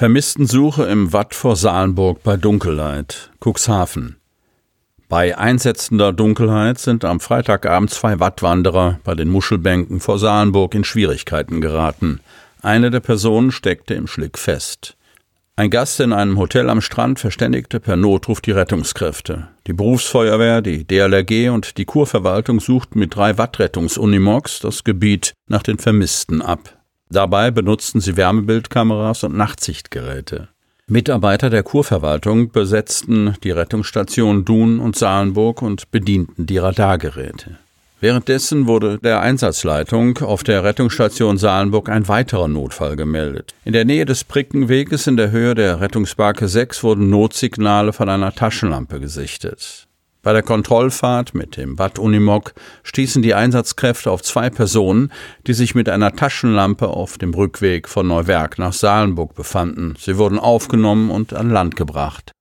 Vermisstensuche im Watt vor Salenburg bei Dunkelheit, Cuxhaven. Bei einsetzender Dunkelheit sind am Freitagabend zwei Wattwanderer bei den Muschelbänken vor Salenburg in Schwierigkeiten geraten. Eine der Personen steckte im Schlick fest. Ein Gast in einem Hotel am Strand verständigte per Notruf die Rettungskräfte. Die Berufsfeuerwehr, die DLRG und die Kurverwaltung suchten mit drei Wattrettungsunimogs das Gebiet nach den Vermissten ab. Dabei benutzten sie Wärmebildkameras und Nachtsichtgeräte. Mitarbeiter der Kurverwaltung besetzten die Rettungsstation Dun und Salenburg und bedienten die Radargeräte. Währenddessen wurde der Einsatzleitung auf der Rettungsstation Salenburg ein weiterer Notfall gemeldet. In der Nähe des Brickenweges in der Höhe der Rettungsbarke 6 wurden Notsignale von einer Taschenlampe gesichtet. Bei der Kontrollfahrt mit dem Bad Unimog stießen die Einsatzkräfte auf zwei Personen, die sich mit einer Taschenlampe auf dem Rückweg von Neuwerk nach Salenburg befanden. Sie wurden aufgenommen und an Land gebracht.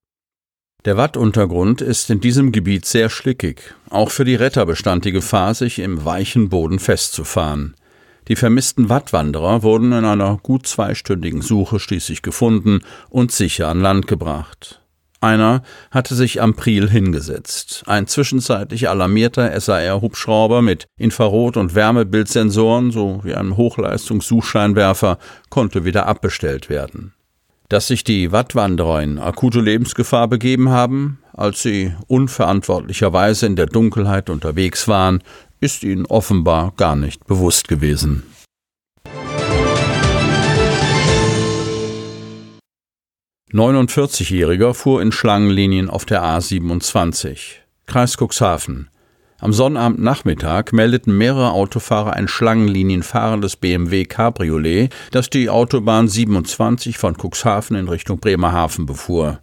Der Wattuntergrund ist in diesem Gebiet sehr schlickig. Auch für die Retter bestand die Gefahr, sich im weichen Boden festzufahren. Die vermissten Wattwanderer wurden in einer gut zweistündigen Suche schließlich gefunden und sicher an Land gebracht. Einer hatte sich am Priel hingesetzt. Ein zwischenzeitlich alarmierter SAR-Hubschrauber mit Infrarot- und Wärmebildsensoren sowie einem Hochleistungssuchscheinwerfer konnte wieder abbestellt werden. Dass sich die Wattwanderer in akute Lebensgefahr begeben haben, als sie unverantwortlicherweise in der Dunkelheit unterwegs waren, ist ihnen offenbar gar nicht bewusst gewesen. 49-Jähriger fuhr in Schlangenlinien auf der A27. Kreis Cuxhaven. Am Sonnabendnachmittag meldeten mehrere Autofahrer ein schlangenlinienfahrendes BMW Cabriolet, das die Autobahn 27 von Cuxhaven in Richtung Bremerhaven befuhr.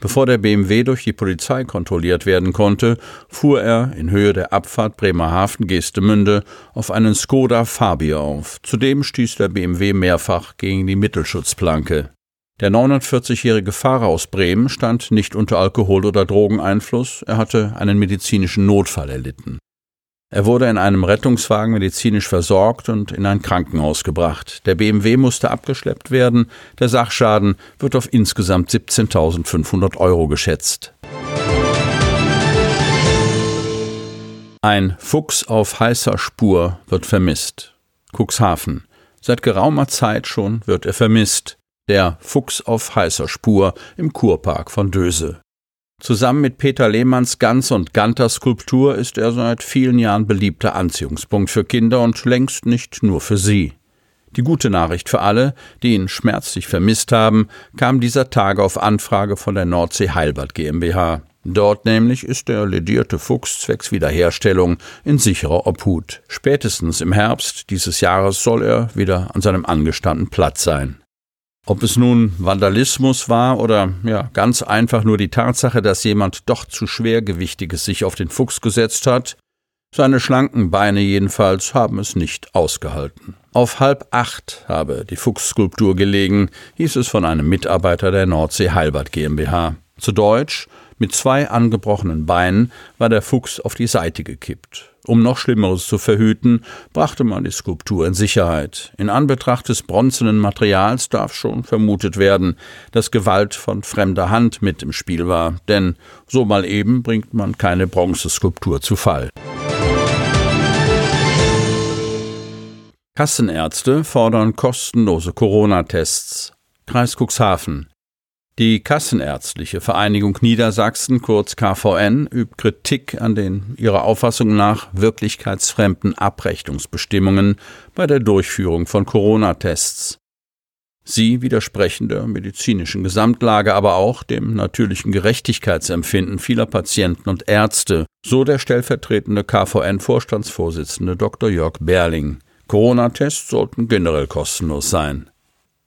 Bevor der BMW durch die Polizei kontrolliert werden konnte, fuhr er in Höhe der Abfahrt Bremerhaven-Geestemünde auf einen Skoda Fabia auf. Zudem stieß der BMW mehrfach gegen die Mittelschutzplanke. Der 49-jährige Fahrer aus Bremen stand nicht unter Alkohol- oder Drogeneinfluss, er hatte einen medizinischen Notfall erlitten. Er wurde in einem Rettungswagen medizinisch versorgt und in ein Krankenhaus gebracht. Der BMW musste abgeschleppt werden. Der Sachschaden wird auf insgesamt 17.500 Euro geschätzt. Ein Fuchs auf heißer Spur wird vermisst. Cuxhaven. Seit geraumer Zeit schon wird er vermisst der Fuchs auf heißer Spur im Kurpark von Döse. Zusammen mit Peter Lehmanns Gans- und Ganter-Skulptur ist er seit vielen Jahren beliebter Anziehungspunkt für Kinder und längst nicht nur für sie. Die gute Nachricht für alle, die ihn schmerzlich vermisst haben, kam dieser Tage auf Anfrage von der Nordsee Heilbad GmbH. Dort nämlich ist der ledierte Fuchs zwecks Wiederherstellung in sicherer Obhut. Spätestens im Herbst dieses Jahres soll er wieder an seinem angestammten Platz sein. Ob es nun Vandalismus war oder ja, ganz einfach nur die Tatsache, dass jemand doch zu schwergewichtiges sich auf den Fuchs gesetzt hat, seine schlanken Beine jedenfalls haben es nicht ausgehalten. Auf halb acht habe die Fuchsskulptur gelegen, hieß es von einem Mitarbeiter der Nordsee Heilbad GmbH. Zu Deutsch, mit zwei angebrochenen Beinen war der Fuchs auf die Seite gekippt. Um noch Schlimmeres zu verhüten, brachte man die Skulptur in Sicherheit. In Anbetracht des bronzenen Materials darf schon vermutet werden, dass Gewalt von fremder Hand mit im Spiel war, denn so mal eben bringt man keine Bronzeskulptur zu Fall. Kassenärzte fordern kostenlose Corona-Tests. Kreis Cuxhaven. Die Kassenärztliche Vereinigung Niedersachsen, kurz KVN, übt Kritik an den ihrer Auffassung nach wirklichkeitsfremden Abrechnungsbestimmungen bei der Durchführung von Corona-Tests. Sie widersprechen der medizinischen Gesamtlage, aber auch dem natürlichen Gerechtigkeitsempfinden vieler Patienten und Ärzte, so der stellvertretende KVN-Vorstandsvorsitzende Dr. Jörg Berling. Corona-Tests sollten generell kostenlos sein.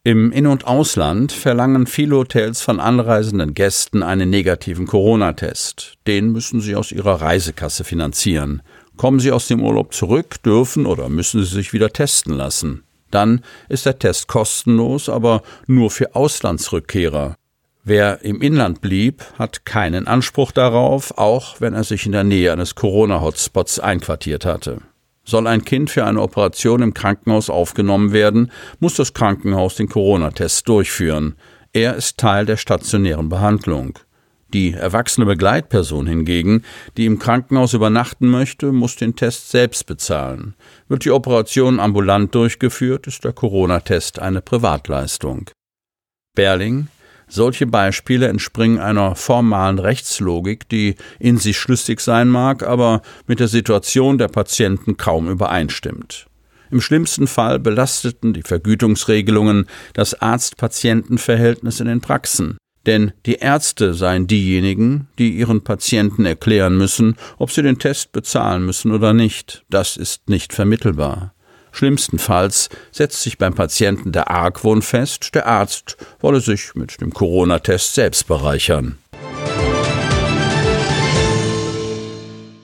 Im In- und Ausland verlangen viele Hotels von anreisenden Gästen einen negativen Corona-Test. Den müssen sie aus ihrer Reisekasse finanzieren. Kommen sie aus dem Urlaub zurück, dürfen oder müssen sie sich wieder testen lassen. Dann ist der Test kostenlos, aber nur für Auslandsrückkehrer. Wer im Inland blieb, hat keinen Anspruch darauf, auch wenn er sich in der Nähe eines Corona-Hotspots einquartiert hatte. Soll ein Kind für eine Operation im Krankenhaus aufgenommen werden, muss das Krankenhaus den Corona-Test durchführen. Er ist Teil der stationären Behandlung. Die erwachsene Begleitperson hingegen, die im Krankenhaus übernachten möchte, muss den Test selbst bezahlen. Wird die Operation ambulant durchgeführt, ist der Corona-Test eine Privatleistung. Berling solche Beispiele entspringen einer formalen Rechtslogik, die in sich schlüssig sein mag, aber mit der Situation der Patienten kaum übereinstimmt. Im schlimmsten Fall belasteten die Vergütungsregelungen das Arzt-Patienten-Verhältnis in den Praxen. Denn die Ärzte seien diejenigen, die ihren Patienten erklären müssen, ob sie den Test bezahlen müssen oder nicht. Das ist nicht vermittelbar. Schlimmstenfalls setzt sich beim Patienten der Argwohn fest, der Arzt wolle sich mit dem Corona-Test selbst bereichern.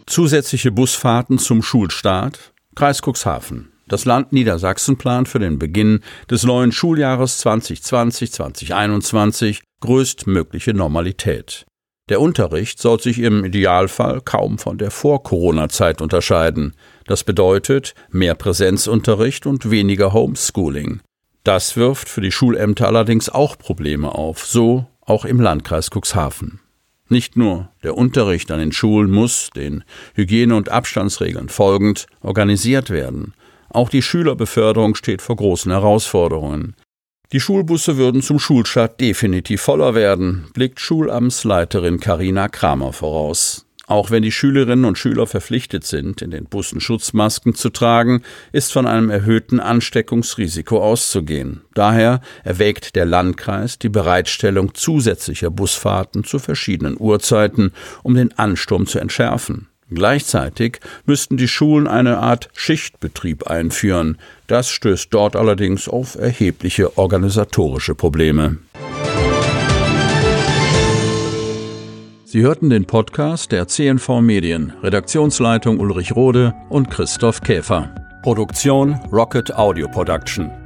Zusätzliche Busfahrten zum Schulstart Kreis Cuxhaven. Das Land Niedersachsen plant für den Beginn des neuen Schuljahres 2020-2021 größtmögliche Normalität. Der Unterricht soll sich im Idealfall kaum von der Vor-Corona-Zeit unterscheiden. Das bedeutet mehr Präsenzunterricht und weniger Homeschooling. Das wirft für die Schulämter allerdings auch Probleme auf, so auch im Landkreis Cuxhaven. Nicht nur der Unterricht an den Schulen muss, den Hygiene- und Abstandsregeln folgend, organisiert werden. Auch die Schülerbeförderung steht vor großen Herausforderungen. Die Schulbusse würden zum Schulstart definitiv voller werden, blickt Schulamtsleiterin Karina Kramer voraus. Auch wenn die Schülerinnen und Schüler verpflichtet sind, in den Bussen Schutzmasken zu tragen, ist von einem erhöhten Ansteckungsrisiko auszugehen. Daher erwägt der Landkreis die Bereitstellung zusätzlicher Busfahrten zu verschiedenen Uhrzeiten, um den Ansturm zu entschärfen. Gleichzeitig müssten die Schulen eine Art Schichtbetrieb einführen. Das stößt dort allerdings auf erhebliche organisatorische Probleme. Sie hörten den Podcast der CNV Medien, Redaktionsleitung Ulrich Rode und Christoph Käfer. Produktion Rocket Audio Production.